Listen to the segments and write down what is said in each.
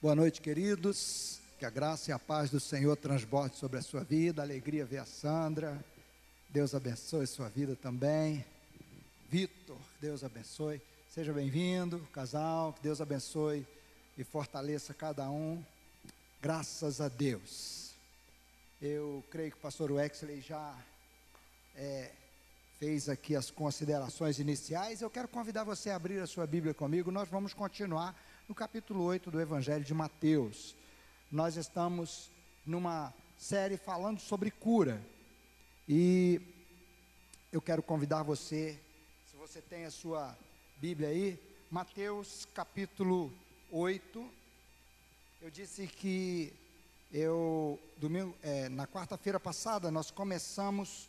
Boa noite, queridos. Que a graça e a paz do Senhor transborde sobre a sua vida. Alegria ver a Sandra. Deus abençoe sua vida também. Vitor, Deus abençoe. Seja bem-vindo, casal. Que Deus abençoe e fortaleça cada um. Graças a Deus. Eu creio que o pastor Wexley já é, fez aqui as considerações iniciais. Eu quero convidar você a abrir a sua Bíblia comigo. Nós vamos continuar no capítulo 8 do Evangelho de Mateus. Nós estamos numa série falando sobre cura. E eu quero convidar você, se você tem a sua Bíblia aí, Mateus capítulo 8. Eu disse que eu, domingo, é, na quarta-feira passada, nós começamos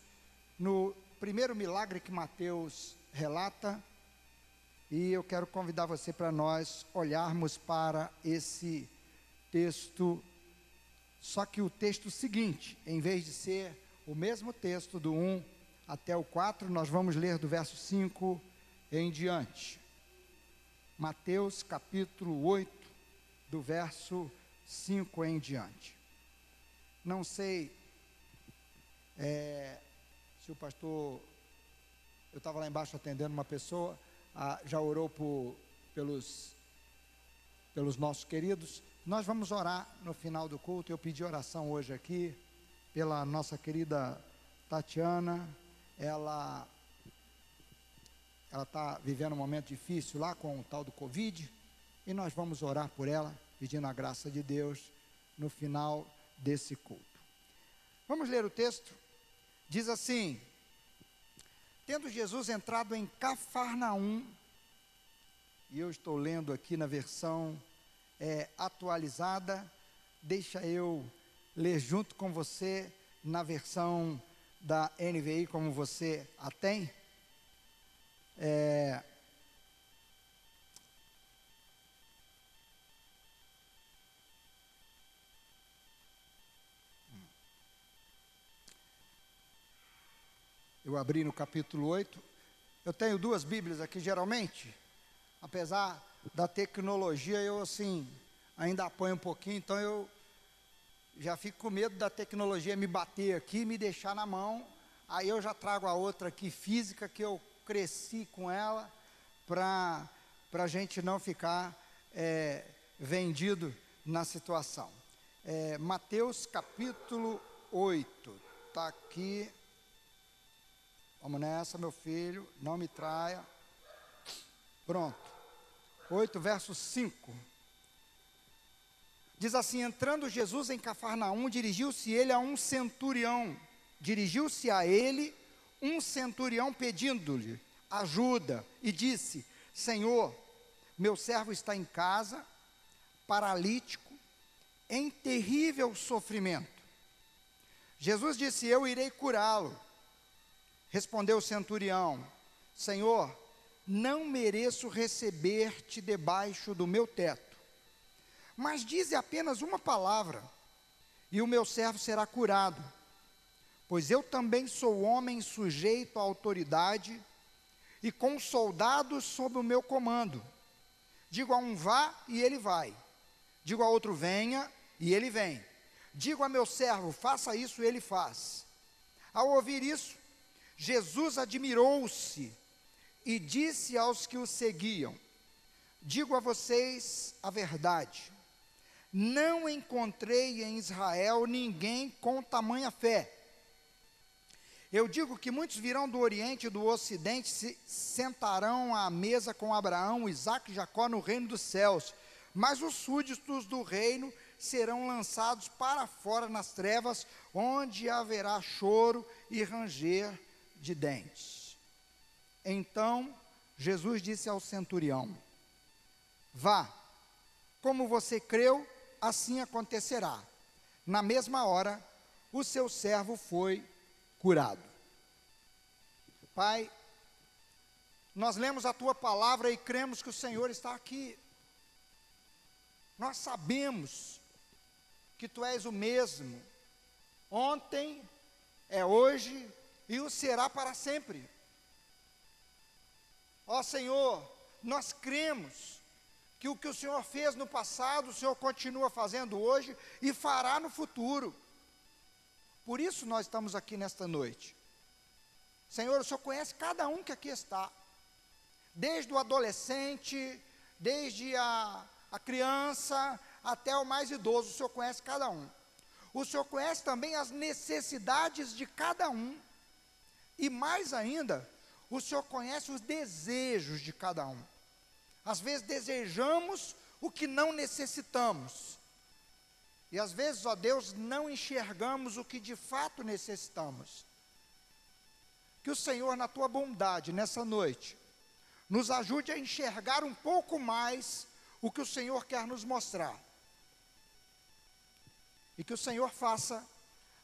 no primeiro milagre que Mateus relata, e eu quero convidar você para nós olharmos para esse texto, só que o texto seguinte, em vez de ser o mesmo texto do 1 até o 4, nós vamos ler do verso 5 em diante. Mateus capítulo 8, do verso 5 em diante. Não sei é, se o pastor. Eu estava lá embaixo atendendo uma pessoa ah, já orou por, pelos, pelos nossos queridos. Nós vamos orar no final do culto. Eu pedi oração hoje aqui pela nossa querida Tatiana. Ela ela está vivendo um momento difícil lá com o tal do Covid. E nós vamos orar por ela, pedindo a graça de Deus no final desse culto. Vamos ler o texto? Diz assim: Tendo Jesus entrado em Cafarnaum, e eu estou lendo aqui na versão é, atualizada, deixa eu ler junto com você na versão da NVI, como você a tem. É, Eu abri no capítulo 8. Eu tenho duas Bíblias aqui, geralmente. Apesar da tecnologia, eu assim, ainda apanho um pouquinho, então eu já fico com medo da tecnologia me bater aqui, me deixar na mão. Aí eu já trago a outra aqui física, que eu cresci com ela, para a gente não ficar é, vendido na situação. É, Mateus capítulo 8, está aqui Vamos nessa, meu filho, não me traia. Pronto. 8, verso 5. Diz assim: Entrando Jesus em Cafarnaum, dirigiu-se ele a um centurião. Dirigiu-se a ele um centurião pedindo-lhe ajuda e disse: Senhor, meu servo está em casa, paralítico, em terrível sofrimento. Jesus disse: Eu irei curá-lo. Respondeu o centurião: Senhor, não mereço receber-te debaixo do meu teto, mas dize apenas uma palavra, e o meu servo será curado. Pois eu também sou homem sujeito à autoridade e com soldados sob o meu comando. Digo a um vá e ele vai. Digo a outro venha e ele vem. Digo a meu servo faça isso e ele faz. Ao ouvir isso, Jesus admirou-se e disse aos que o seguiam: Digo a vocês a verdade, não encontrei em Israel ninguém com tamanha fé. Eu digo que muitos virão do Oriente e do Ocidente, se sentarão à mesa com Abraão, Isaac e Jacó no reino dos céus, mas os súditos do reino serão lançados para fora nas trevas, onde haverá choro e ranger de dentes. Então Jesus disse ao centurião: Vá, como você creu, assim acontecerá. Na mesma hora, o seu servo foi curado. Pai, nós lemos a tua palavra e cremos que o Senhor está aqui. Nós sabemos que tu és o mesmo, ontem, é hoje e o será para sempre. Ó Senhor, nós cremos que o que o Senhor fez no passado, o Senhor continua fazendo hoje e fará no futuro. Por isso nós estamos aqui nesta noite. Senhor, o Senhor conhece cada um que aqui está, desde o adolescente, desde a, a criança até o mais idoso, o Senhor conhece cada um. O Senhor conhece também as necessidades de cada um. E mais ainda, o Senhor conhece os desejos de cada um. Às vezes desejamos o que não necessitamos. E às vezes, ó Deus, não enxergamos o que de fato necessitamos. Que o Senhor, na tua bondade, nessa noite, nos ajude a enxergar um pouco mais o que o Senhor quer nos mostrar. E que o Senhor faça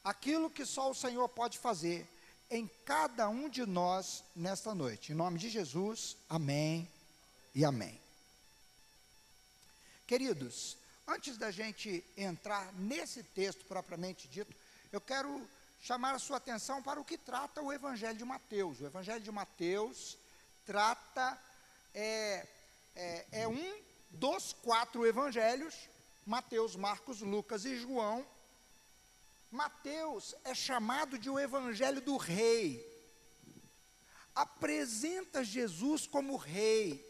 aquilo que só o Senhor pode fazer em cada um de nós nesta noite. Em nome de Jesus, amém e amém. Queridos, antes da gente entrar nesse texto propriamente dito, eu quero chamar a sua atenção para o que trata o Evangelho de Mateus. O Evangelho de Mateus trata, é, é, é um dos quatro evangelhos, Mateus, Marcos, Lucas e João. Mateus é chamado de o Evangelho do Rei. Apresenta Jesus como Rei.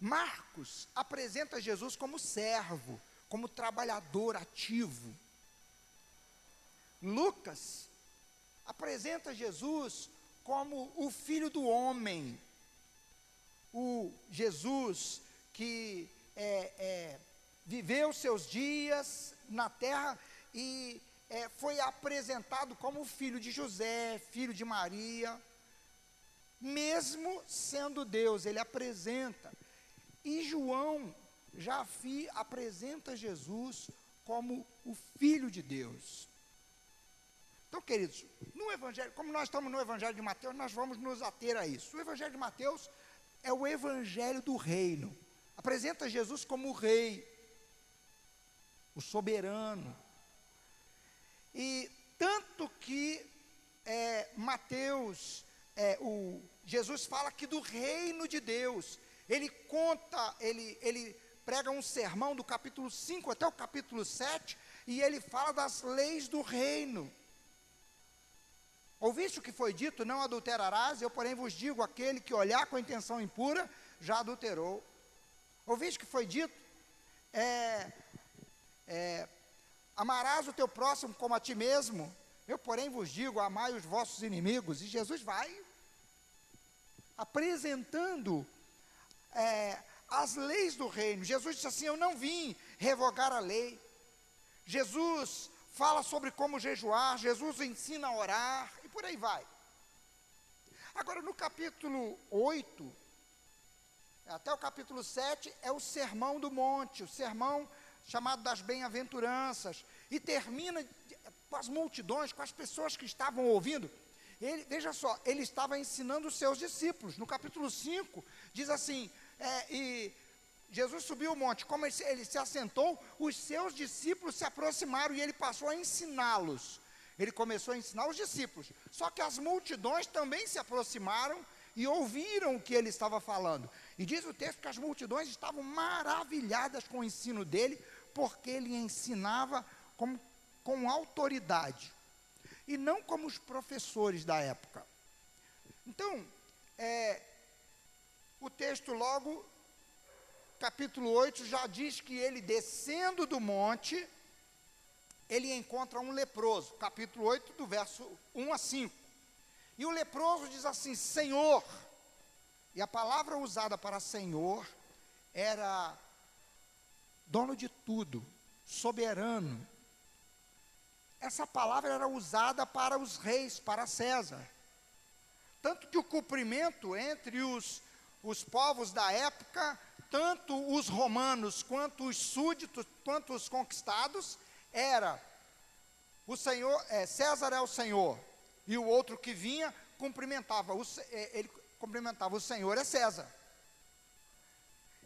Marcos apresenta Jesus como servo, como trabalhador ativo. Lucas apresenta Jesus como o filho do homem, o Jesus que é, é, viveu seus dias na terra e é, foi apresentado como filho de José, filho de Maria, mesmo sendo Deus, ele apresenta e João já apresenta Jesus como o Filho de Deus. Então, queridos, no Evangelho, como nós estamos no Evangelho de Mateus, nós vamos nos ater a isso. O Evangelho de Mateus é o Evangelho do Reino. Apresenta Jesus como o Rei, o soberano. E tanto que é, Mateus, é, o, Jesus fala aqui do reino de Deus ele conta, ele, ele prega um sermão do capítulo 5 até o capítulo 7, e ele fala das leis do reino. Ouviste o que foi dito, não adulterarás, eu porém vos digo, aquele que olhar com intenção impura, já adulterou. Ouviste o que foi dito? É, é, amarás o teu próximo como a ti mesmo, eu porém vos digo, amai os vossos inimigos. E Jesus vai apresentando é, as leis do reino. Jesus disse assim: Eu não vim revogar a lei. Jesus fala sobre como jejuar, Jesus ensina a orar e por aí vai. Agora, no capítulo 8, até o capítulo 7, é o sermão do monte, o sermão chamado das bem-aventuranças, e termina com as multidões, com as pessoas que estavam ouvindo. Ele, veja só, ele estava ensinando os seus discípulos. No capítulo 5, diz assim: é, e Jesus subiu o monte, como ele, ele se assentou, os seus discípulos se aproximaram e ele passou a ensiná-los. Ele começou a ensinar os discípulos. Só que as multidões também se aproximaram e ouviram o que ele estava falando. E diz o texto que as multidões estavam maravilhadas com o ensino dele, porque ele ensinava com, autoridade, e não como os professores da época. Então, é, o texto logo, capítulo 8, já diz que ele descendo do monte, ele encontra um leproso, capítulo 8, do verso 1 a 5. E o leproso diz assim: Senhor, e a palavra usada para Senhor era dono de tudo, soberano. Essa palavra era usada para os reis, para César. Tanto que o cumprimento entre os os povos da época, tanto os romanos quanto os súditos, quanto os conquistados, era o Senhor, é, César é o Senhor, e o outro que vinha cumprimentava, o, é, ele cumprimentava o Senhor é César.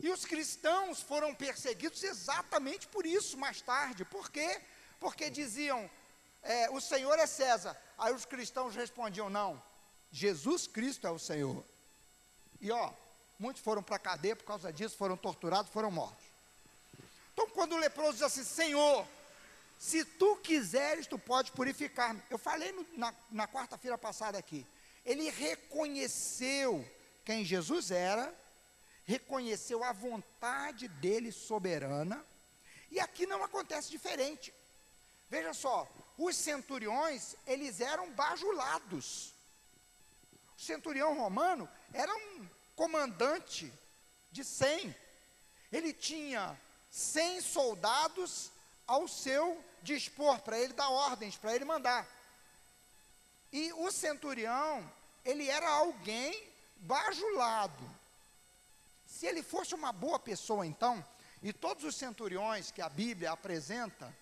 E os cristãos foram perseguidos exatamente por isso mais tarde. Por quê? Porque diziam, é, o Senhor é César. Aí os cristãos respondiam, não, Jesus Cristo é o Senhor. E ó, muitos foram para a cadeia por causa disso, foram torturados, foram mortos. Então, quando o leproso diz assim: Senhor, se tu quiseres, tu pode purificar-me. Eu falei no, na, na quarta-feira passada aqui. Ele reconheceu quem Jesus era, reconheceu a vontade dele soberana, e aqui não acontece diferente. Veja só, os centuriões, eles eram bajulados. O centurião romano era um comandante de 100. Ele tinha 100 soldados ao seu dispor, para ele dar ordens, para ele mandar. E o centurião, ele era alguém bajulado. Se ele fosse uma boa pessoa, então, e todos os centuriões que a Bíblia apresenta,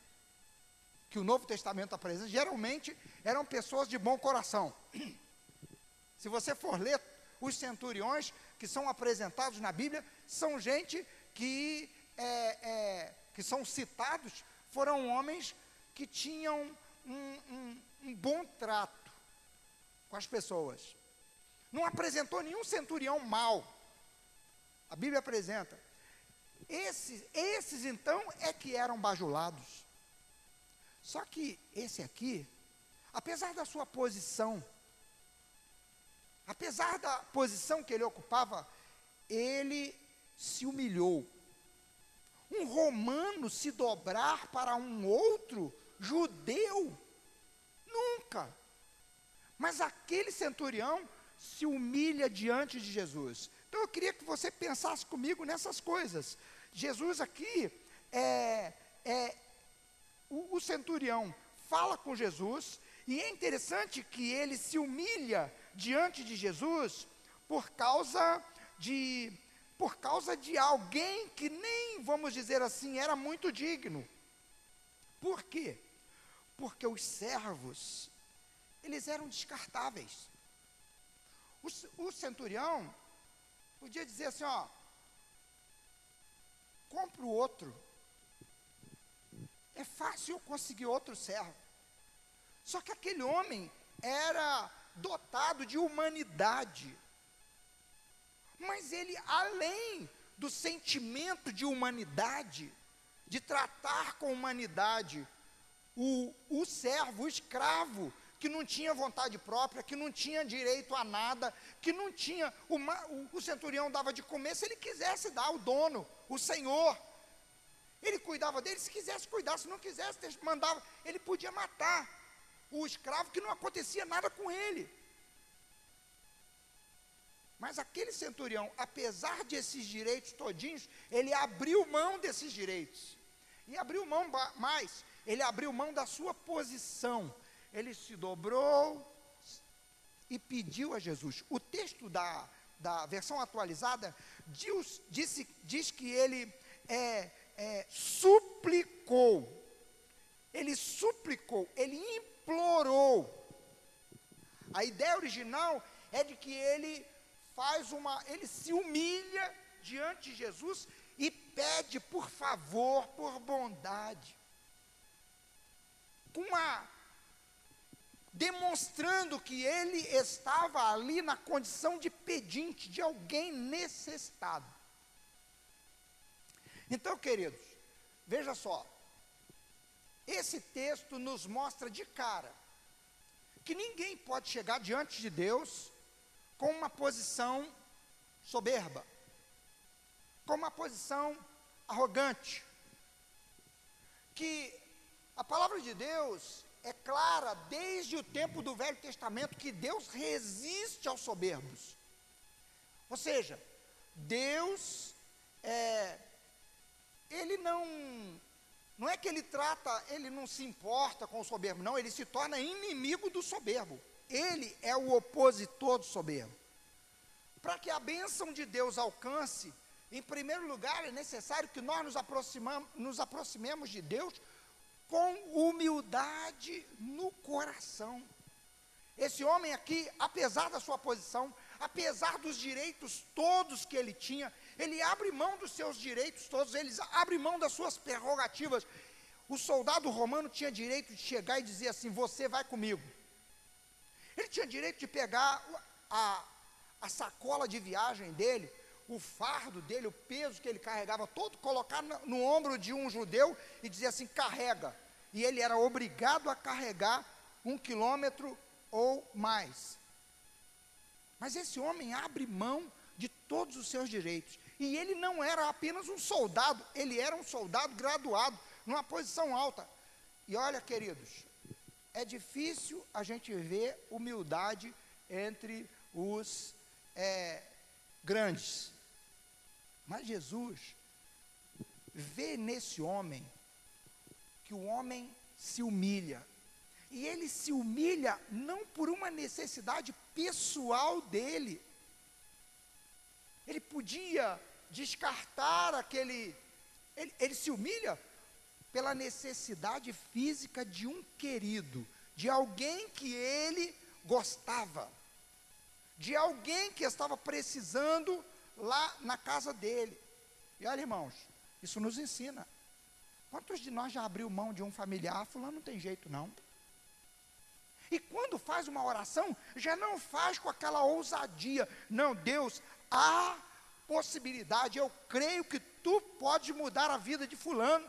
que o Novo Testamento apresenta, geralmente eram pessoas de bom coração. Se você for ler os centuriões que são apresentados na Bíblia, são gente que, é, é, que são citados, foram homens que tinham um, um, um bom trato com as pessoas. Não apresentou nenhum centurião mau. A Bíblia apresenta. Esses, esses então é que eram bajulados. Só que esse aqui, apesar da sua posição, apesar da posição que ele ocupava, ele se humilhou. Um romano se dobrar para um outro judeu? Nunca. Mas aquele centurião se humilha diante de Jesus. Então eu queria que você pensasse comigo nessas coisas. Jesus aqui é, é o, o centurião fala com Jesus e é interessante que ele se humilha diante de Jesus por causa de por causa de alguém que nem, vamos dizer assim, era muito digno. Por quê? Porque os servos, eles eram descartáveis. O, o centurião podia dizer assim, ó, compro outro. É fácil eu conseguir outro servo. Só que aquele homem era dotado de humanidade. Mas ele, além do sentimento de humanidade, de tratar com humanidade, o, o servo, o escravo, que não tinha vontade própria, que não tinha direito a nada, que não tinha. Uma, o, o centurião dava de comer se ele quisesse dar, o dono, o senhor. Ele cuidava dele, se quisesse cuidar, se não quisesse, mandava, ele podia matar o escravo que não acontecia nada com ele. Mas aquele centurião, apesar desses direitos todinhos, ele abriu mão desses direitos. E abriu mão mais, ele abriu mão da sua posição. Ele se dobrou e pediu a Jesus. O texto da, da versão atualizada diz, diz, diz que ele é, é, suplicou. Ele suplicou, ele implorou. A ideia original é de que ele faz uma, ele se humilha diante de Jesus e pede por favor, por bondade. Com a demonstrando que ele estava ali na condição de pedinte, de alguém necessitado. Então, queridos, veja só. Esse texto nos mostra de cara que ninguém pode chegar diante de Deus com uma posição soberba, com uma posição arrogante. Que a palavra de Deus é clara desde o tempo do Velho Testamento que Deus resiste aos soberbos. Ou seja, Deus é, ele não não é que ele trata, ele não se importa com o soberbo, não, ele se torna inimigo do soberbo. Ele é o opositor do soberbo. Para que a bênção de Deus alcance, em primeiro lugar, é necessário que nós nos, nos aproximemos de Deus com humildade no coração. Esse homem aqui, apesar da sua posição, apesar dos direitos todos que ele tinha, ele abre mão dos seus direitos todos, ele abre mão das suas prerrogativas. O soldado romano tinha direito de chegar e dizer assim: Você vai comigo. Ele tinha direito de pegar a, a sacola de viagem dele, o fardo dele, o peso que ele carregava, todo colocar no, no ombro de um judeu e dizia assim: carrega. E ele era obrigado a carregar um quilômetro ou mais. Mas esse homem abre mão de todos os seus direitos. E ele não era apenas um soldado, ele era um soldado graduado, numa posição alta. E olha, queridos, é difícil a gente ver humildade entre os é, grandes. Mas Jesus vê nesse homem que o homem se humilha. E ele se humilha não por uma necessidade pessoal dele. Ele podia descartar aquele. Ele, ele se humilha pela necessidade física de um querido, de alguém que ele gostava, de alguém que estava precisando lá na casa dele. E olha, irmãos, isso nos ensina. Quantos de nós já abriu mão de um familiar? Fulano não tem jeito, não. E quando faz uma oração, já não faz com aquela ousadia. Não, Deus, há possibilidade, eu creio que tu pode mudar a vida de fulano.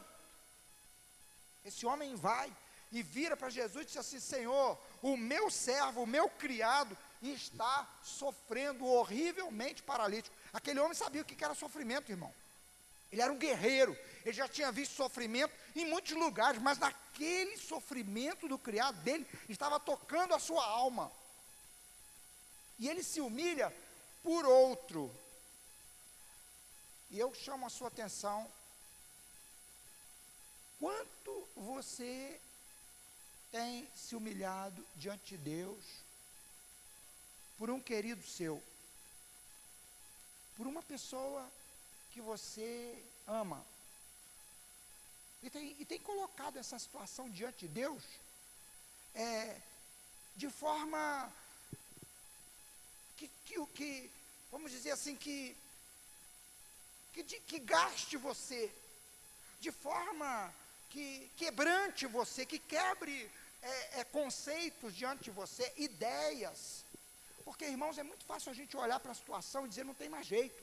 Esse homem vai e vira para Jesus e diz assim: Senhor, o meu servo, o meu criado, está sofrendo horrivelmente paralítico. Aquele homem sabia o que era sofrimento, irmão. Ele era um guerreiro, ele já tinha visto sofrimento em muitos lugares, mas naquele sofrimento do criado dele estava tocando a sua alma. E ele se humilha por outro. E eu chamo a sua atenção. Quanto você tem se humilhado diante de Deus por um querido seu? Por uma pessoa que você ama? E tem, e tem colocado essa situação diante de Deus é, de forma que, que, que, vamos dizer assim, que que, que gaste você, de forma que quebrante você, que quebre é, é, conceitos diante de você, ideias. Porque, irmãos, é muito fácil a gente olhar para a situação e dizer: não tem mais jeito.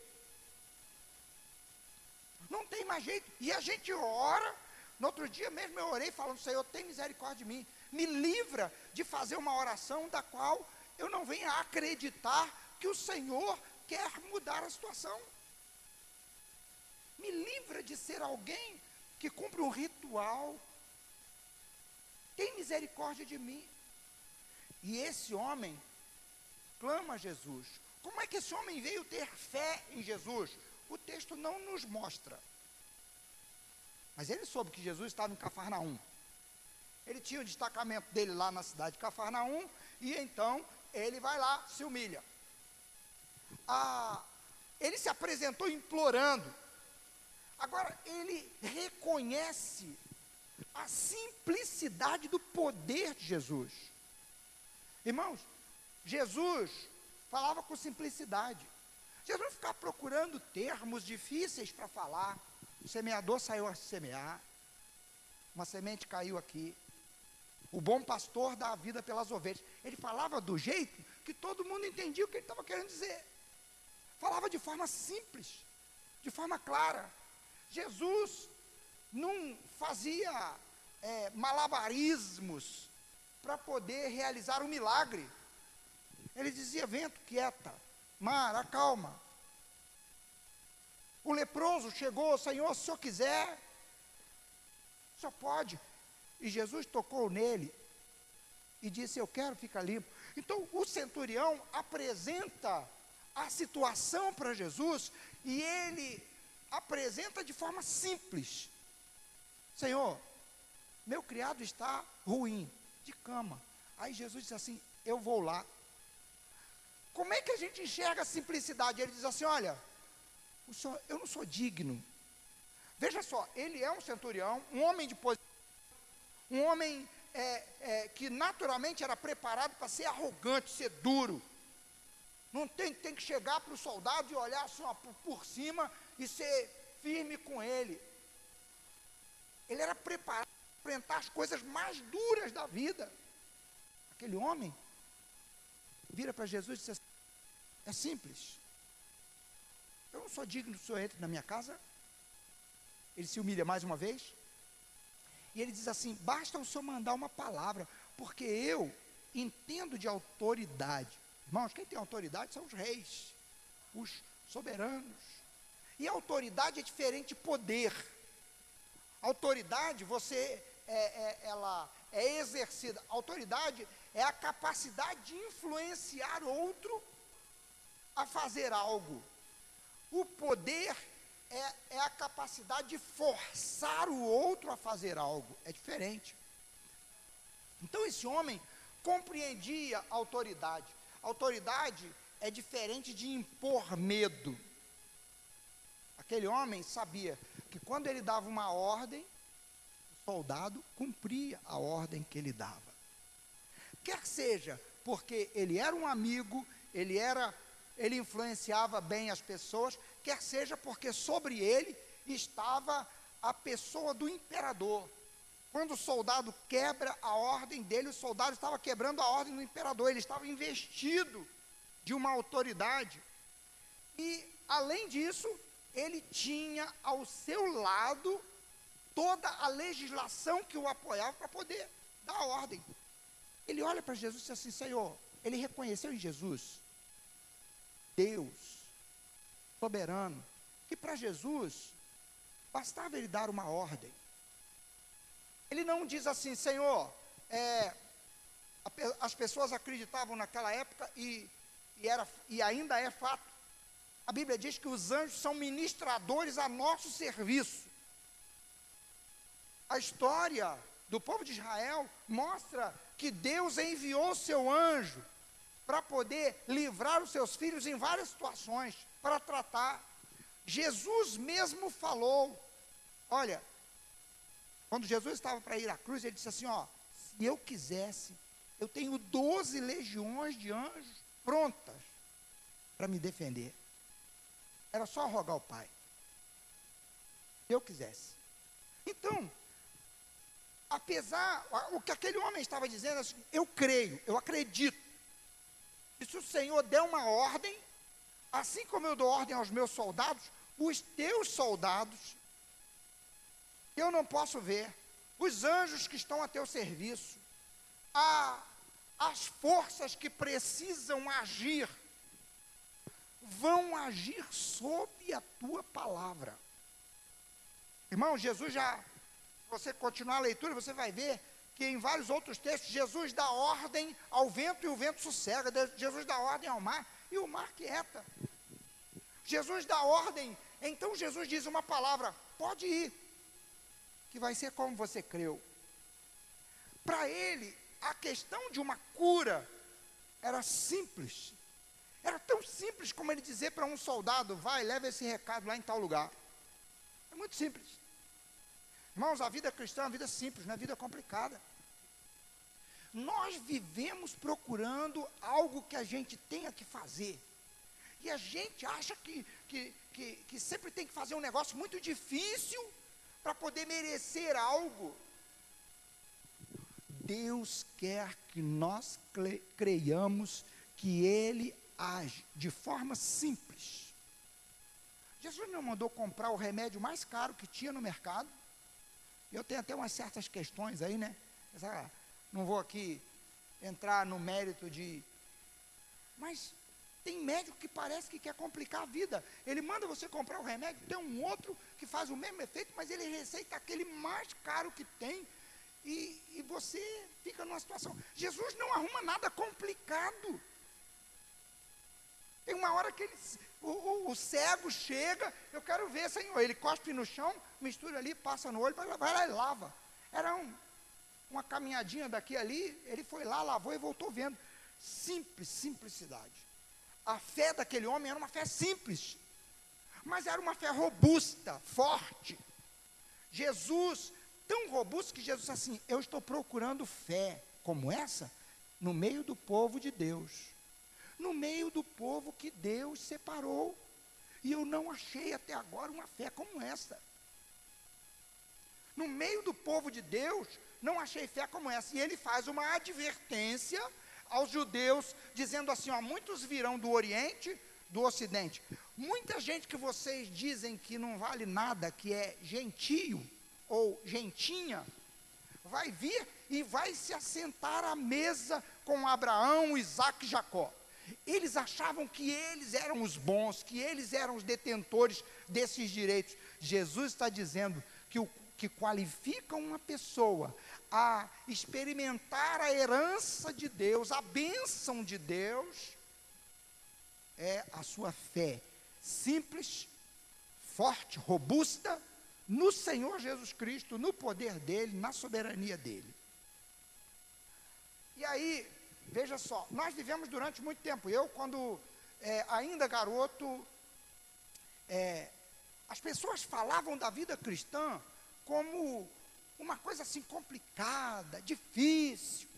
Não tem mais jeito. E a gente ora. No outro dia mesmo eu orei falando: Senhor, tem misericórdia de mim. Me livra de fazer uma oração da qual eu não venha acreditar que o Senhor quer mudar a situação me livra de ser alguém que cumpre um ritual. Tem misericórdia de mim. E esse homem clama a Jesus. Como é que esse homem veio ter fé em Jesus? O texto não nos mostra. Mas ele soube que Jesus estava em Cafarnaum. Ele tinha o destacamento dele lá na cidade de Cafarnaum, e então ele vai lá, se humilha. Ah, ele se apresentou implorando. Agora, ele reconhece a simplicidade do poder de Jesus. Irmãos, Jesus falava com simplicidade. Jesus não ficava procurando termos difíceis para falar. O semeador saiu a semear, uma semente caiu aqui. O bom pastor dá a vida pelas ovelhas. Ele falava do jeito que todo mundo entendia o que ele estava querendo dizer. Falava de forma simples, de forma clara. Jesus não fazia é, malabarismos para poder realizar um milagre. Ele dizia: vento, quieta, mar, acalma. O leproso chegou, Senhor, se o senhor quiser, o senhor pode. E Jesus tocou nele e disse: Eu quero ficar limpo. Então o centurião apresenta a situação para Jesus e ele apresenta de forma simples: Senhor, meu criado está ruim, de cama. Aí Jesus diz assim: Eu vou lá. Como é que a gente enxerga a simplicidade? Ele diz assim: Olha, senhor, eu não sou digno. Veja só, ele é um centurião, um homem de posição, um homem é, é, que naturalmente era preparado para ser arrogante, ser duro. Não tem, tem que chegar para o soldado e olhar assim, ó, por, por cima e ser firme com ele. Ele era preparado para enfrentar as coisas mais duras da vida. Aquele homem vira para Jesus e diz assim, é simples. Eu não sou digno que o senhor entre na minha casa. Ele se humilha mais uma vez. E ele diz assim: basta o senhor mandar uma palavra, porque eu entendo de autoridade. Irmãos, quem tem autoridade são os reis, os soberanos. E autoridade é diferente de poder. Autoridade, você é, é, ela é exercida. Autoridade é a capacidade de influenciar outro a fazer algo. O poder é, é a capacidade de forçar o outro a fazer algo. É diferente. Então esse homem compreendia autoridade. Autoridade é diferente de impor medo. Aquele homem sabia que quando ele dava uma ordem, o soldado cumpria a ordem que ele dava. Quer seja porque ele era um amigo, ele era ele influenciava bem as pessoas, quer seja porque sobre ele estava a pessoa do imperador. Quando o soldado quebra a ordem dele, o soldado estava quebrando a ordem do imperador, ele estava investido de uma autoridade. E, além disso, ele tinha ao seu lado toda a legislação que o apoiava para poder dar ordem. Ele olha para Jesus e diz assim: Senhor, ele reconheceu em Jesus Deus, soberano, que para Jesus bastava ele dar uma ordem. Ele não diz assim, Senhor, é, as pessoas acreditavam naquela época e, e, era, e ainda é fato. A Bíblia diz que os anjos são ministradores a nosso serviço. A história do povo de Israel mostra que Deus enviou seu anjo para poder livrar os seus filhos em várias situações, para tratar. Jesus mesmo falou: olha, quando Jesus estava para ir à cruz, ele disse assim: ó, se eu quisesse, eu tenho doze legiões de anjos prontas para me defender. Era só rogar ao Pai. Se eu quisesse. Então, apesar, o que aquele homem estava dizendo, assim, eu creio, eu acredito e se o Senhor der uma ordem, assim como eu dou ordem aos meus soldados, os teus soldados, eu não posso ver, os anjos que estão a teu serviço, a, as forças que precisam agir, vão agir sob a tua palavra. Irmão, Jesus já, você continuar a leitura, você vai ver que em vários outros textos Jesus dá ordem ao vento e o vento sossega, Jesus dá ordem ao mar e o mar quieta. Jesus dá ordem, então Jesus diz uma palavra: pode ir, que vai ser como você creu. Para ele, a questão de uma cura era simples. Era tão simples como ele dizer para um soldado: vai, leva esse recado lá em tal lugar. É muito simples. Irmãos, a vida cristã é uma vida simples, não é vida complicada. Nós vivemos procurando algo que a gente tenha que fazer. E a gente acha que, que, que, que sempre tem que fazer um negócio muito difícil para poder merecer algo. Deus quer que nós creiamos que Ele age de forma simples. Jesus não mandou comprar o remédio mais caro que tinha no mercado. Eu tenho até umas certas questões aí, né? Não vou aqui entrar no mérito de. Mas tem médico que parece que quer complicar a vida. Ele manda você comprar o remédio, tem um outro que faz o mesmo efeito, mas ele receita aquele mais caro que tem. E, e você fica numa situação. Jesus não arruma nada complicado. Tem uma hora que ele, o, o, o, cego chega, eu quero ver, Senhor. Ele cospe no chão, mistura ali, passa no olho, vai lá e lava. Era um, uma caminhadinha daqui ali, ele foi lá, lavou e voltou vendo. Simples, simplicidade. A fé daquele homem era uma fé simples, mas era uma fé robusta, forte. Jesus, tão robusto que Jesus assim, eu estou procurando fé como essa no meio do povo de Deus no meio do povo que Deus separou. E eu não achei até agora uma fé como essa. No meio do povo de Deus, não achei fé como essa. E ele faz uma advertência aos judeus, dizendo assim: ó, muitos virão do Oriente, do Ocidente. Muita gente que vocês dizem que não vale nada, que é gentio ou gentinha, vai vir e vai se assentar à mesa com Abraão, Isaac e Jacó. Eles achavam que eles eram os bons, que eles eram os detentores desses direitos. Jesus está dizendo que o que qualifica uma pessoa a experimentar a herança de Deus, a bênção de Deus, é a sua fé simples, forte, robusta no Senhor Jesus Cristo, no poder dele, na soberania dele. E aí, veja só, nós vivemos durante muito tempo. Eu, quando é, ainda garoto, é, as pessoas falavam da vida cristã como uma coisa assim complicada, difícil.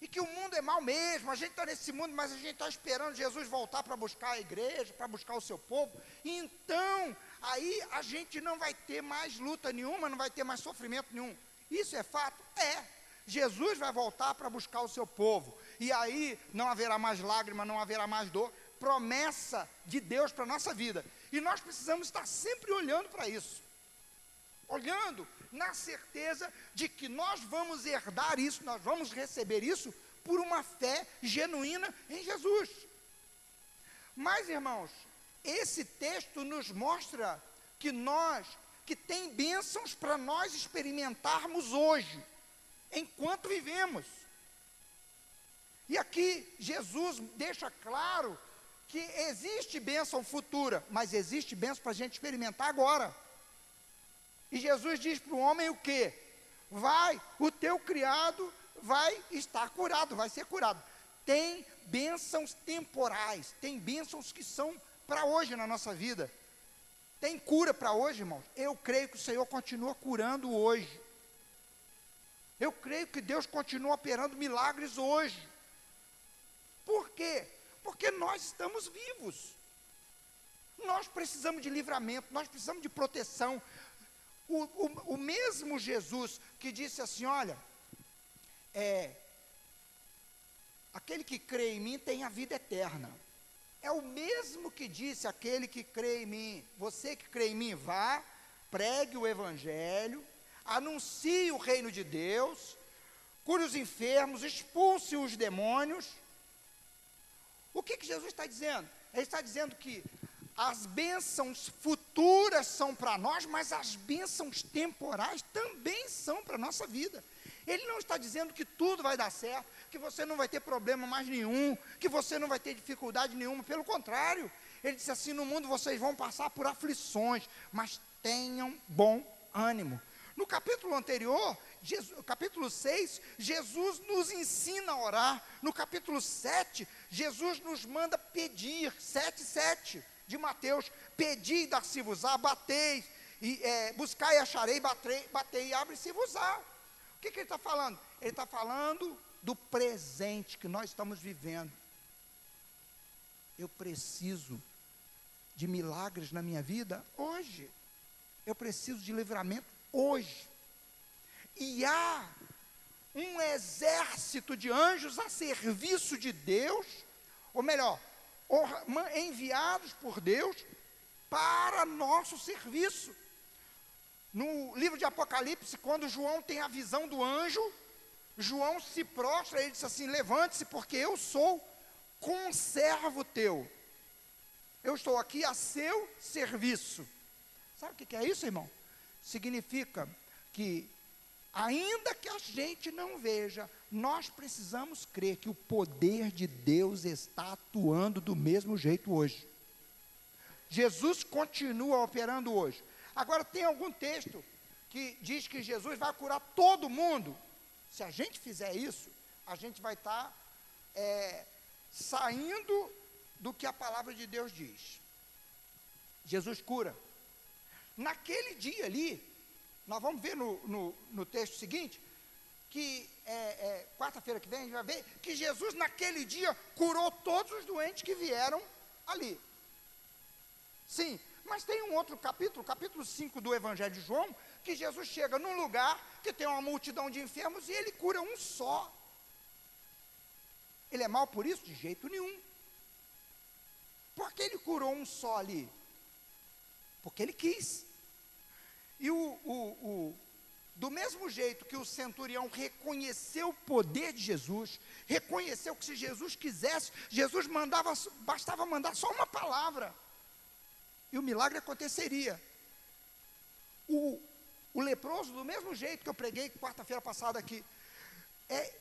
E que o mundo é mal mesmo, a gente está nesse mundo, mas a gente está esperando Jesus voltar para buscar a igreja, para buscar o seu povo. Então, aí a gente não vai ter mais luta nenhuma, não vai ter mais sofrimento nenhum. Isso é fato? É. Jesus vai voltar para buscar o seu povo. E aí não haverá mais lágrima, não haverá mais dor. Promessa de Deus para a nossa vida. E nós precisamos estar sempre olhando para isso. Olhando na certeza de que nós vamos herdar isso, nós vamos receber isso por uma fé genuína em Jesus. Mas, irmãos, esse texto nos mostra que nós, que tem bênçãos para nós experimentarmos hoje, enquanto vivemos. E aqui Jesus deixa claro que existe bênção futura, mas existe bênção para a gente experimentar agora. E Jesus diz para o homem o quê? Vai, o teu criado vai estar curado, vai ser curado. Tem bênçãos temporais, tem bênçãos que são para hoje na nossa vida. Tem cura para hoje, irmãos. Eu creio que o Senhor continua curando hoje. Eu creio que Deus continua operando milagres hoje. Por quê? Porque nós estamos vivos. Nós precisamos de livramento, nós precisamos de proteção, o, o, o mesmo Jesus que disse assim: olha, é, aquele que crê em mim tem a vida eterna. É o mesmo que disse aquele que crê em mim. Você que crê em mim, vá, pregue o evangelho, anuncie o reino de Deus, cure os enfermos, expulse os demônios. O que, que Jesus está dizendo? Ele está dizendo que as bênçãos futuras são para nós, mas as bênçãos temporais também são para a nossa vida. Ele não está dizendo que tudo vai dar certo, que você não vai ter problema mais nenhum, que você não vai ter dificuldade nenhuma, pelo contrário. Ele disse assim: no mundo vocês vão passar por aflições, mas tenham bom ânimo. No capítulo anterior, Jesus, capítulo 6, Jesus nos ensina a orar. No capítulo 7, Jesus nos manda pedir, 7, 7 de Mateus: Pedi e dar-se-vos-á, batei, e, é, buscai e acharei, batei, batei e abre-se-vos-á. O que, que ele está falando? Ele está falando do presente que nós estamos vivendo. Eu preciso de milagres na minha vida hoje. Eu preciso de livramento hoje. E há um exército de anjos a serviço de Deus, ou melhor, enviados por Deus para nosso serviço. No livro de Apocalipse, quando João tem a visão do anjo, João se prostra, ele diz assim: Levante-se, porque eu sou conservo teu. Eu estou aqui a seu serviço. Sabe o que é isso, irmão? Significa que, ainda que a gente não veja nós precisamos crer que o poder de Deus está atuando do mesmo jeito hoje. Jesus continua operando hoje. Agora, tem algum texto que diz que Jesus vai curar todo mundo. Se a gente fizer isso, a gente vai estar tá, é, saindo do que a palavra de Deus diz. Jesus cura. Naquele dia ali, nós vamos ver no, no, no texto seguinte, que é, é, quarta-feira que vem a gente vai ver que Jesus naquele dia curou todos os doentes que vieram ali. Sim, mas tem um outro capítulo, capítulo 5 do Evangelho de João, que Jesus chega num lugar que tem uma multidão de enfermos e ele cura um só. Ele é mal por isso? De jeito nenhum. Por que ele curou um só ali? Porque ele quis. E o, o, o, do mesmo jeito que o centurião reconheceu o poder de Jesus, reconheceu que se Jesus quisesse, Jesus mandava, bastava mandar só uma palavra, e o milagre aconteceria. O, o leproso, do mesmo jeito que eu preguei quarta-feira passada aqui, é,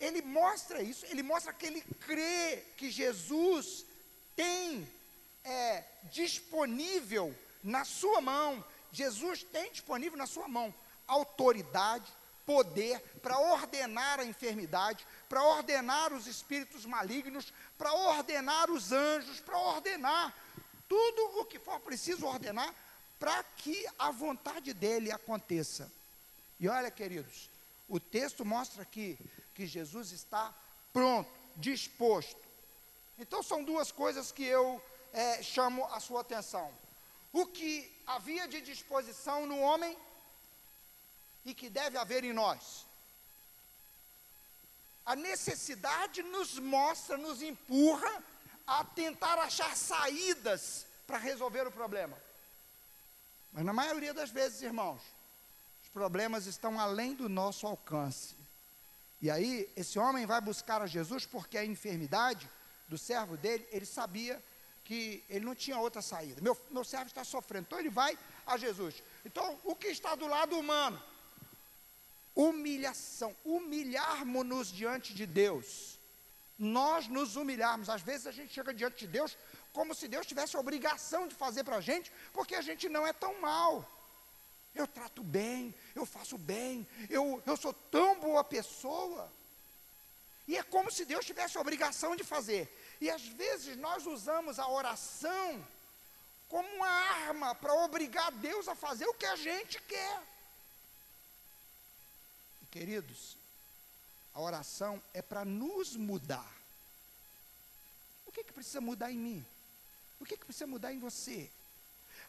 ele mostra isso, ele mostra que ele crê que Jesus tem é, disponível na sua mão, Jesus tem disponível na sua mão autoridade, poder para ordenar a enfermidade, para ordenar os espíritos malignos, para ordenar os anjos, para ordenar tudo o que for preciso ordenar para que a vontade dele aconteça. E olha, queridos, o texto mostra aqui que Jesus está pronto, disposto. Então são duas coisas que eu é, chamo a sua atenção. O que havia de disposição no homem e que deve haver em nós. A necessidade nos mostra, nos empurra a tentar achar saídas para resolver o problema. Mas na maioria das vezes, irmãos, os problemas estão além do nosso alcance. E aí, esse homem vai buscar a Jesus porque a enfermidade do servo dele, ele sabia que ele não tinha outra saída. Meu, meu servo está sofrendo, então ele vai a Jesus. Então, o que está do lado humano? Humilhação, humilharmos-nos diante de Deus. Nós nos humilharmos. Às vezes a gente chega diante de Deus como se Deus tivesse a obrigação de fazer para a gente, porque a gente não é tão mal. Eu trato bem, eu faço bem, eu, eu sou tão boa pessoa. E é como se Deus tivesse a obrigação de fazer. E às vezes nós usamos a oração como uma arma para obrigar Deus a fazer o que a gente quer. E, queridos, a oração é para nos mudar. O que, que precisa mudar em mim? O que, que precisa mudar em você?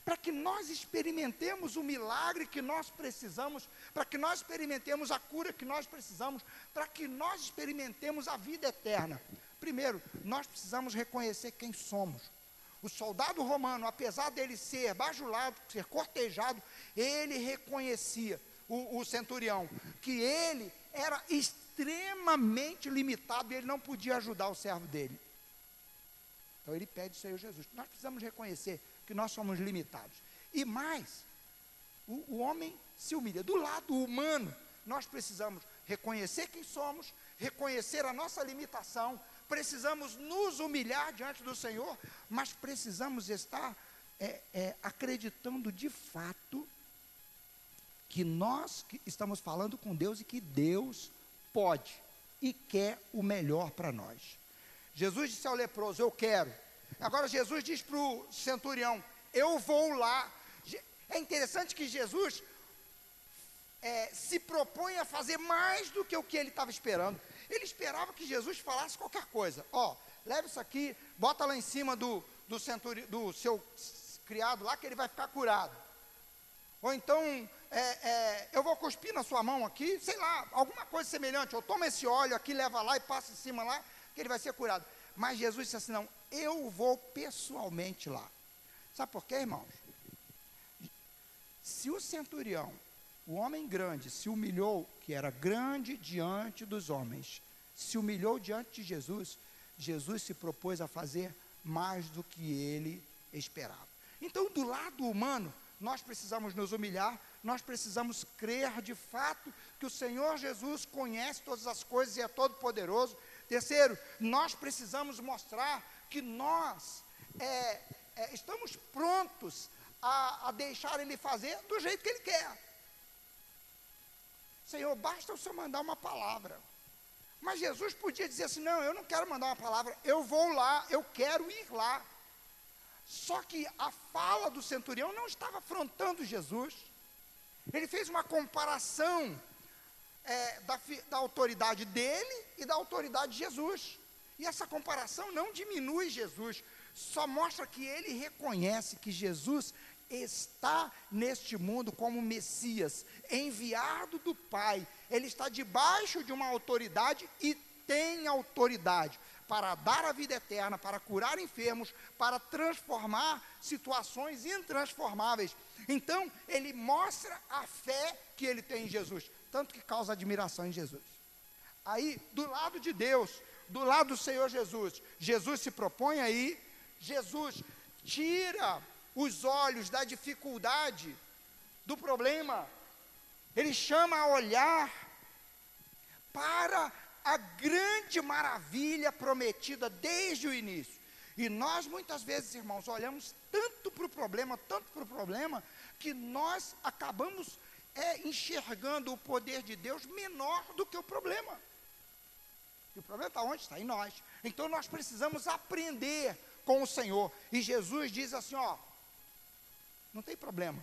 Para que nós experimentemos o milagre que nós precisamos, para que nós experimentemos a cura que nós precisamos, para que nós experimentemos a vida eterna. Primeiro, nós precisamos reconhecer quem somos. O soldado romano, apesar dele ser bajulado, ser cortejado, ele reconhecia, o, o centurião, que ele era extremamente limitado e ele não podia ajudar o servo dele. Então ele pede Senhor Jesus. Nós precisamos reconhecer que nós somos limitados. E mais, o, o homem se humilha. Do lado humano, nós precisamos reconhecer quem somos, reconhecer a nossa limitação, precisamos nos humilhar diante do Senhor, mas precisamos estar é, é, acreditando de fato que nós que estamos falando com Deus e que Deus pode e quer o melhor para nós. Jesus disse ao leproso: Eu quero. Agora Jesus diz para o centurião: Eu vou lá. É interessante que Jesus é, se propõe a fazer mais do que o que ele estava esperando. Ele esperava que Jesus falasse qualquer coisa. Ó, oh, leva isso aqui, bota lá em cima do, do, centuri, do seu criado lá, que ele vai ficar curado. Ou então, é, é, eu vou cuspir na sua mão aqui, sei lá, alguma coisa semelhante. Ou toma esse óleo aqui, leva lá e passa em cima lá, que ele vai ser curado. Mas Jesus disse assim: não, eu vou pessoalmente lá. Sabe por quê, irmãos? Se o centurião, o homem grande, se humilhou, que era grande diante dos homens, se humilhou diante de Jesus, Jesus se propôs a fazer mais do que ele esperava. Então, do lado humano, nós precisamos nos humilhar, nós precisamos crer de fato que o Senhor Jesus conhece todas as coisas e é todo poderoso, Terceiro, nós precisamos mostrar que nós é, é, estamos prontos a, a deixar Ele fazer do jeito que Ele quer. Senhor, basta o Senhor mandar uma palavra. Mas Jesus podia dizer assim: não, eu não quero mandar uma palavra, eu vou lá, eu quero ir lá. Só que a fala do centurião não estava afrontando Jesus. Ele fez uma comparação é, da, da autoridade dele e da autoridade de Jesus. E essa comparação não diminui Jesus, só mostra que ele reconhece que Jesus está neste mundo como Messias, enviado do Pai. Ele está debaixo de uma autoridade e tem autoridade para dar a vida eterna, para curar enfermos, para transformar situações intransformáveis. Então, ele mostra a fé que ele tem em Jesus, tanto que causa admiração em Jesus. Aí, do lado de Deus, do lado do Senhor Jesus, Jesus se propõe aí, Jesus tira os olhos da dificuldade, do problema, ele chama a olhar para a grande maravilha prometida desde o início. E nós muitas vezes, irmãos, olhamos tanto para o problema, tanto para o problema, que nós acabamos é, enxergando o poder de Deus menor do que o problema. E o problema está onde? Está em nós. Então nós precisamos aprender com o Senhor. E Jesus diz assim: ó, não tem problema,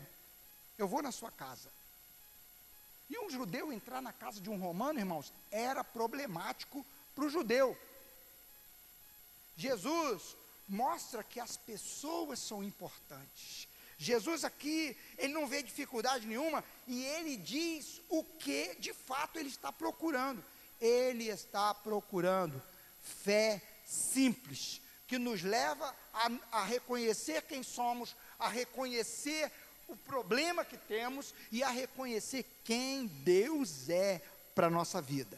eu vou na sua casa. E um judeu entrar na casa de um romano, irmãos, era problemático para o judeu. Jesus mostra que as pessoas são importantes. Jesus aqui, ele não vê dificuldade nenhuma e ele diz o que de fato ele está procurando. Ele está procurando fé simples, que nos leva a, a reconhecer quem somos, a reconhecer o problema que temos e a reconhecer quem Deus é para a nossa vida.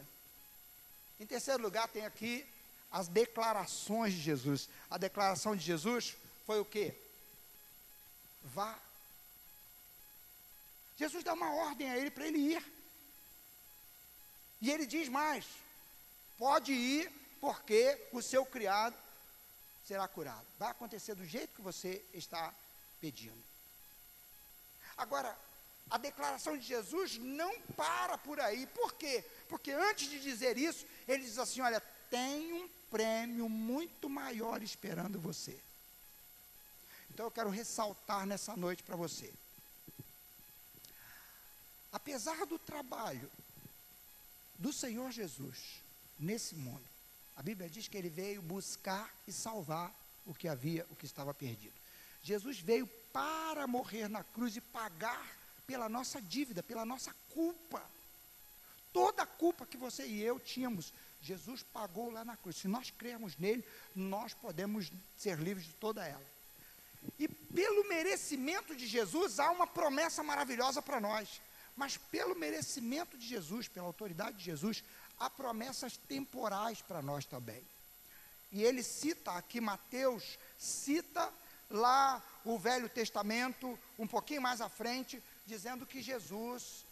Em terceiro lugar, tem aqui as declarações de Jesus. A declaração de Jesus foi o quê? Vá. Jesus dá uma ordem a ele para ele ir. E ele diz mais: pode ir, porque o seu criado será curado. Vai acontecer do jeito que você está pedindo. Agora, a declaração de Jesus não para por aí. Por quê? Porque antes de dizer isso, ele diz assim: olha, tem um prêmio muito maior esperando você. Então eu quero ressaltar nessa noite para você. Apesar do trabalho do Senhor Jesus nesse mundo, a Bíblia diz que ele veio buscar e salvar o que havia, o que estava perdido. Jesus veio para morrer na cruz e pagar pela nossa dívida, pela nossa culpa. Toda a culpa que você e eu tínhamos, Jesus pagou lá na cruz. Se nós crermos nele, nós podemos ser livres de toda ela. E pelo merecimento de Jesus, há uma promessa maravilhosa para nós. Mas pelo merecimento de Jesus, pela autoridade de Jesus, há promessas temporais para nós também. E ele cita aqui, Mateus cita lá o Velho Testamento, um pouquinho mais à frente, dizendo que Jesus,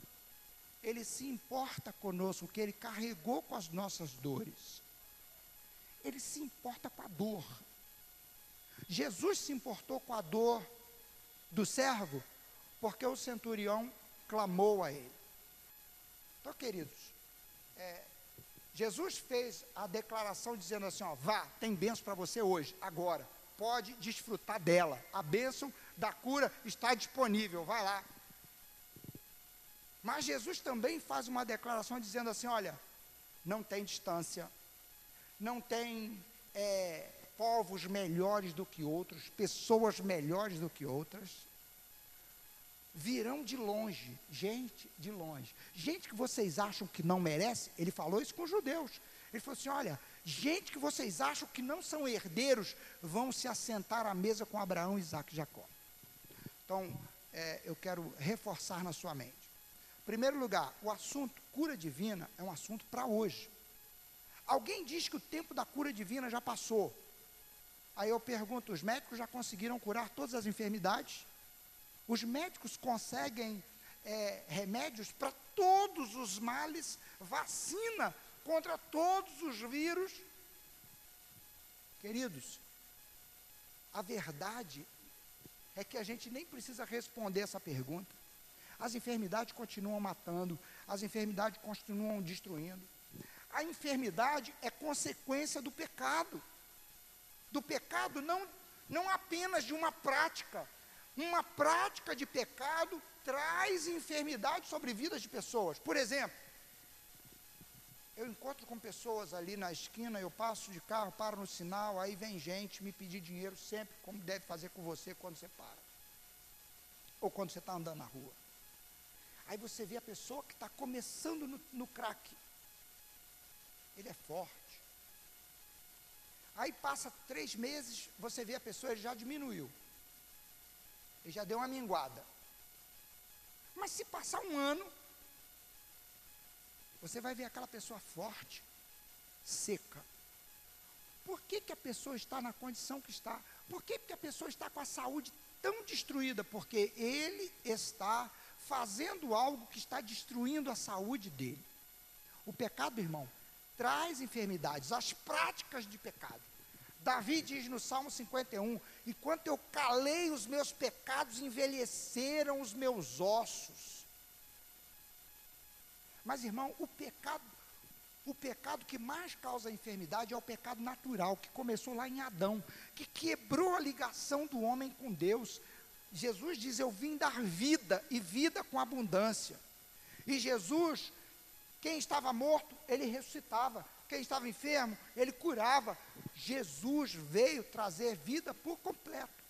ele se importa conosco, que ele carregou com as nossas dores. Ele se importa com a dor. Jesus se importou com a dor do servo, porque o centurião clamou a ele. Então, queridos, é, Jesus fez a declaração dizendo assim: ó, vá, tem bênção para você hoje, agora pode desfrutar dela. A bênção da cura está disponível, vai lá. Mas Jesus também faz uma declaração dizendo assim: olha, não tem distância, não tem é, povos melhores do que outros, pessoas melhores do que outras. Virão de longe, gente de longe. Gente que vocês acham que não merece, ele falou isso com os judeus. Ele falou assim: olha, Gente que vocês acham que não são herdeiros vão se assentar à mesa com Abraão, Isaac e Jacó. Então, é, eu quero reforçar na sua mente. Em primeiro lugar, o assunto cura divina é um assunto para hoje. Alguém diz que o tempo da cura divina já passou. Aí eu pergunto: os médicos já conseguiram curar todas as enfermidades? Os médicos conseguem é, remédios para todos os males, vacina contra todos os vírus. Queridos, a verdade é que a gente nem precisa responder essa pergunta. As enfermidades continuam matando, as enfermidades continuam destruindo. A enfermidade é consequência do pecado. Do pecado não, não apenas de uma prática. Uma prática de pecado traz enfermidade sobre vidas de pessoas. Por exemplo, eu encontro com pessoas ali na esquina, eu passo de carro, paro no sinal, aí vem gente me pedir dinheiro sempre, como deve fazer com você quando você para. Ou quando você está andando na rua. Aí você vê a pessoa que está começando no, no crack. ele é forte. Aí passa três meses, você vê a pessoa, ele já diminuiu. Ele já deu uma minguada. Mas se passar um ano, você vai ver aquela pessoa forte, seca. Por que, que a pessoa está na condição que está? Por que, que a pessoa está com a saúde tão destruída? Porque ele está fazendo algo que está destruindo a saúde dele. O pecado, irmão, traz enfermidades, as práticas de pecado. Davi diz no Salmo 51: Enquanto eu calei os meus pecados, envelheceram os meus ossos. Mas, irmão, o pecado, o pecado que mais causa enfermidade é o pecado natural, que começou lá em Adão, que quebrou a ligação do homem com Deus. Jesus diz: Eu vim dar vida e vida com abundância. E Jesus, quem estava morto, ele ressuscitava. Quem estava enfermo, ele curava. Jesus veio trazer vida por completo.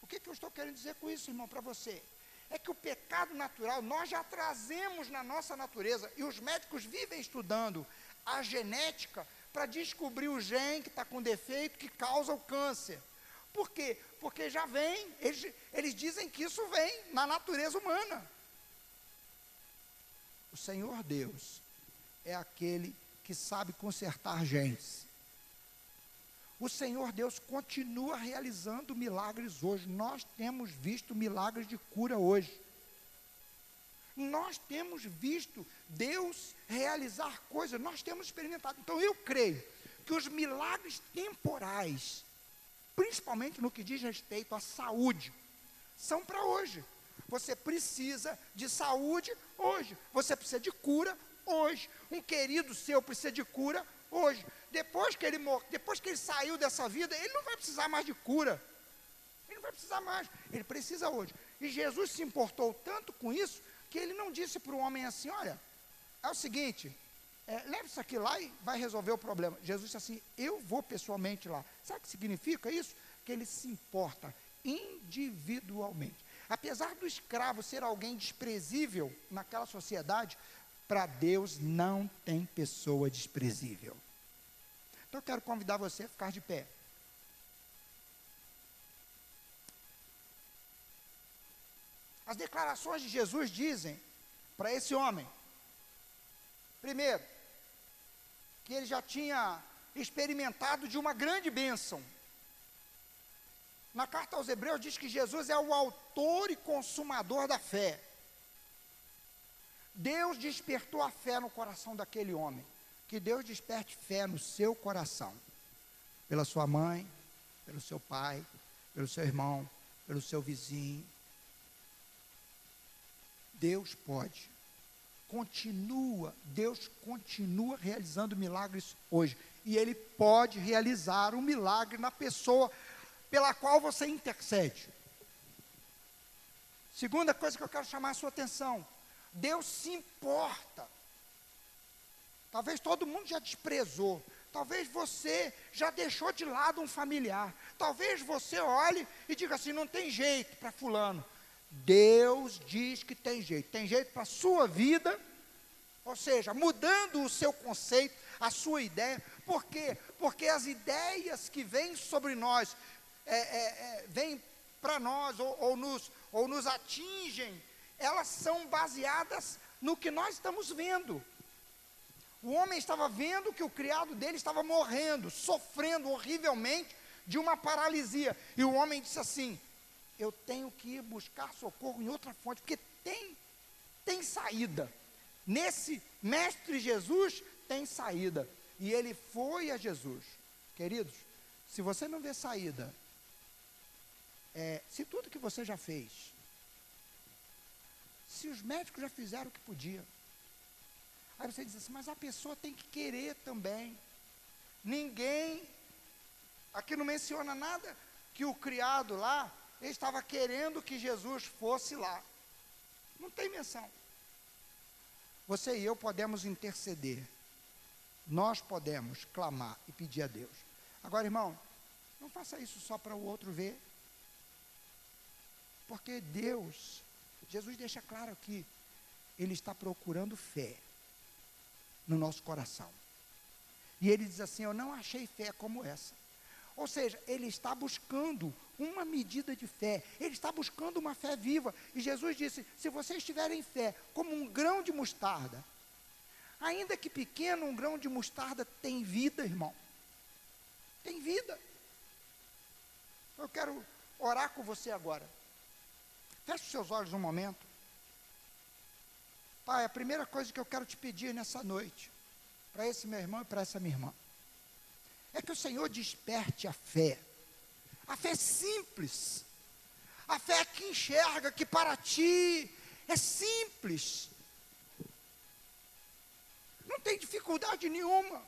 O que, que eu estou querendo dizer com isso, irmão, para você? É que o pecado natural nós já trazemos na nossa natureza, e os médicos vivem estudando a genética para descobrir o gene que está com defeito que causa o câncer. Por quê? Porque já vem, eles, eles dizem que isso vem na natureza humana. O Senhor Deus é aquele que sabe consertar gente. O Senhor Deus continua realizando milagres hoje. Nós temos visto milagres de cura hoje. Nós temos visto Deus realizar coisas, nós temos experimentado. Então eu creio que os milagres temporais, principalmente no que diz respeito à saúde, são para hoje. Você precisa de saúde hoje. Você precisa de cura hoje. Um querido seu precisa de cura hoje. Depois que ele mor depois que ele saiu dessa vida, ele não vai precisar mais de cura. Ele não vai precisar mais. Ele precisa hoje. E Jesus se importou tanto com isso que ele não disse para o homem assim: olha, é o seguinte, é, leve isso aqui lá e vai resolver o problema. Jesus disse assim: eu vou pessoalmente lá. Sabe o que significa isso? Que ele se importa individualmente. Apesar do escravo ser alguém desprezível naquela sociedade, para Deus não tem pessoa desprezível. Então eu quero convidar você a ficar de pé. As declarações de Jesus dizem para esse homem, primeiro, que ele já tinha experimentado de uma grande bênção. Na carta aos Hebreus diz que Jesus é o autor e consumador da fé. Deus despertou a fé no coração daquele homem. Que Deus desperte fé no seu coração. Pela sua mãe, pelo seu pai, pelo seu irmão, pelo seu vizinho. Deus pode. Continua, Deus continua realizando milagres hoje. E Ele pode realizar um milagre na pessoa pela qual você intercede. Segunda coisa que eu quero chamar a sua atenção: Deus se importa. Talvez todo mundo já desprezou. Talvez você já deixou de lado um familiar. Talvez você olhe e diga assim: não tem jeito para Fulano. Deus diz que tem jeito. Tem jeito para a sua vida. Ou seja, mudando o seu conceito, a sua ideia. Por quê? Porque as ideias que vêm sobre nós, é, é, é, vêm para nós ou, ou, nos, ou nos atingem elas são baseadas no que nós estamos vendo. O homem estava vendo que o criado dele estava morrendo, sofrendo horrivelmente de uma paralisia. E o homem disse assim: Eu tenho que ir buscar socorro em outra fonte, porque tem, tem saída. Nesse Mestre Jesus tem saída. E ele foi a Jesus. Queridos, se você não vê saída, é, se tudo que você já fez se os médicos já fizeram o que podiam. Aí você diz assim, mas a pessoa tem que querer também. Ninguém, aqui não menciona nada que o criado lá, ele estava querendo que Jesus fosse lá. Não tem menção. Você e eu podemos interceder. Nós podemos clamar e pedir a Deus. Agora, irmão, não faça isso só para o outro ver. Porque Deus Jesus deixa claro que Ele está procurando fé no nosso coração. E ele diz assim: Eu não achei fé como essa. Ou seja, ele está buscando uma medida de fé, ele está buscando uma fé viva. E Jesus disse: Se vocês tiverem fé como um grão de mostarda, ainda que pequeno, um grão de mostarda tem vida, irmão. Tem vida. Eu quero orar com você agora. Feche seus olhos um momento. Pai, a primeira coisa que eu quero te pedir nessa noite, para esse meu irmão e para essa minha irmã, é que o Senhor desperte a fé. A fé simples. A fé que enxerga que para ti é simples. Não tem dificuldade nenhuma.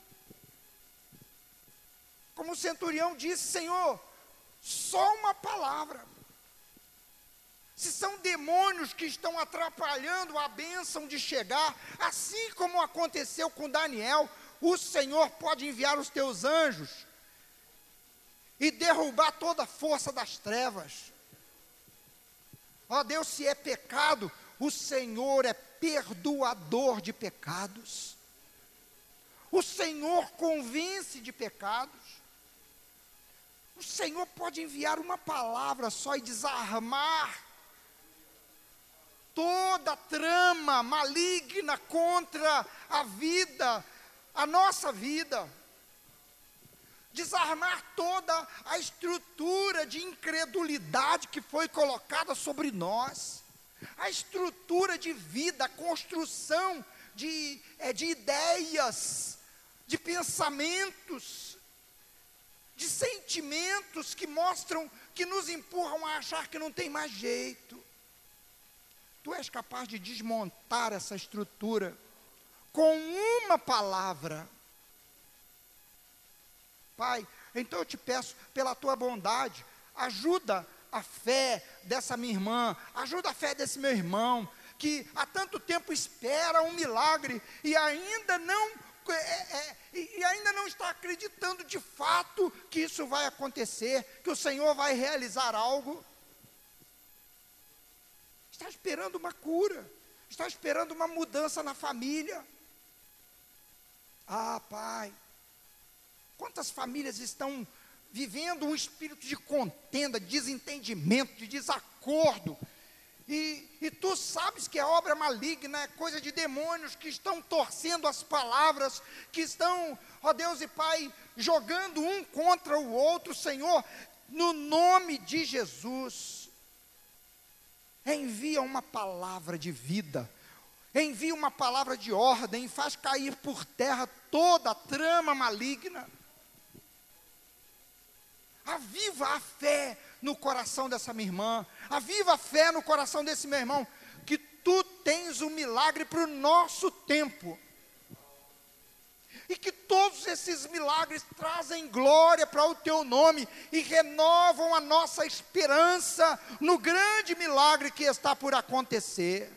Como o centurião disse, Senhor, só uma palavra. Se são demônios que estão atrapalhando a bênção de chegar, assim como aconteceu com Daniel, o Senhor pode enviar os teus anjos e derrubar toda a força das trevas. Ó Deus, se é pecado, o Senhor é perdoador de pecados. O Senhor convence de pecados. O Senhor pode enviar uma palavra só e desarmar toda trama maligna contra a vida, a nossa vida. Desarmar toda a estrutura de incredulidade que foi colocada sobre nós, a estrutura de vida, a construção de, é, de ideias, de pensamentos, de sentimentos que mostram, que nos empurram a achar que não tem mais jeito. Tu és capaz de desmontar essa estrutura com uma palavra. Pai, então eu te peço, pela tua bondade, ajuda a fé dessa minha irmã, ajuda a fé desse meu irmão, que há tanto tempo espera um milagre e ainda não é, é, e ainda não está acreditando de fato que isso vai acontecer, que o Senhor vai realizar algo está esperando uma cura, está esperando uma mudança na família. Ah, Pai, quantas famílias estão vivendo um espírito de contenda, de desentendimento, de desacordo, e, e, tu sabes que é obra maligna, é coisa de demônios que estão torcendo as palavras, que estão, ó Deus e Pai, jogando um contra o outro, Senhor, no nome de Jesus envia uma palavra de vida, envia uma palavra de ordem, faz cair por terra toda a trama maligna. Aviva a fé no coração dessa minha irmã, aviva a fé no coração desse meu irmão, que tu tens um milagre para o nosso tempo e que todos esses milagres trazem glória para o teu nome e renovam a nossa esperança no grande milagre que está por acontecer.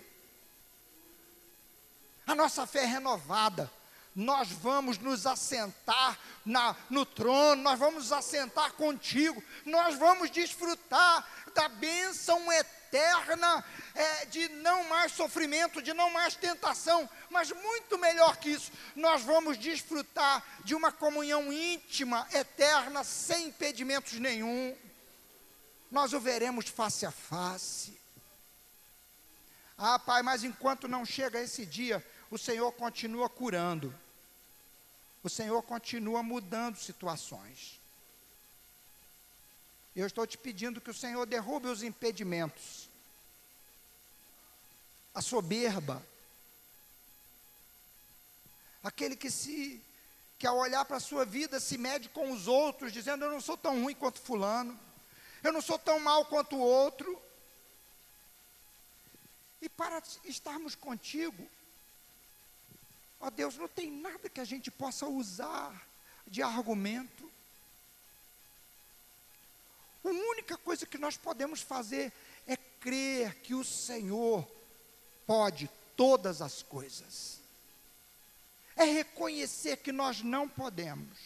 A nossa fé é renovada. Nós vamos nos assentar na, no trono, nós vamos nos assentar contigo, nós vamos desfrutar da bênção eterna eterna é, de não mais sofrimento, de não mais tentação, mas muito melhor que isso, nós vamos desfrutar de uma comunhão íntima, eterna, sem impedimentos nenhum. Nós o veremos face a face. Ah, Pai, mas enquanto não chega esse dia, o Senhor continua curando. O Senhor continua mudando situações. Eu estou te pedindo que o Senhor derrube os impedimentos, a soberba, aquele que se que ao olhar para a sua vida se mede com os outros, dizendo eu não sou tão ruim quanto fulano, eu não sou tão mal quanto o outro. E para estarmos contigo, ó Deus, não tem nada que a gente possa usar de argumento. A única coisa que nós podemos fazer é crer que o Senhor pode todas as coisas. É reconhecer que nós não podemos.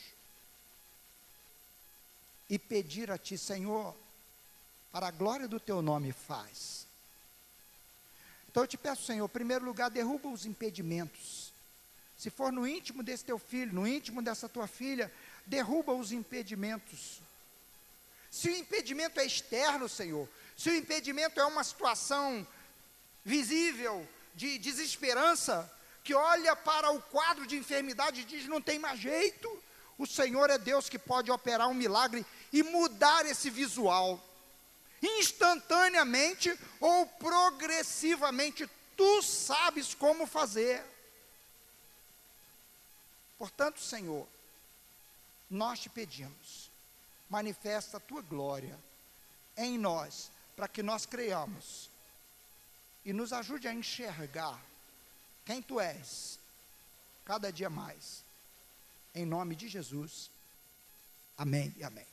E pedir a Ti, Senhor, para a glória do Teu nome, faz. Então eu te peço, Senhor, em primeiro lugar, derruba os impedimentos. Se for no íntimo desse teu filho, no íntimo dessa tua filha, derruba os impedimentos. Se o impedimento é externo, Senhor, se o impedimento é uma situação visível de desesperança, que olha para o quadro de enfermidade e diz: não tem mais jeito. O Senhor é Deus que pode operar um milagre e mudar esse visual. Instantaneamente ou progressivamente, tu sabes como fazer. Portanto, Senhor, nós te pedimos, manifesta a tua glória em nós, para que nós creiamos e nos ajude a enxergar quem tu és, cada dia mais. Em nome de Jesus. Amém e amém.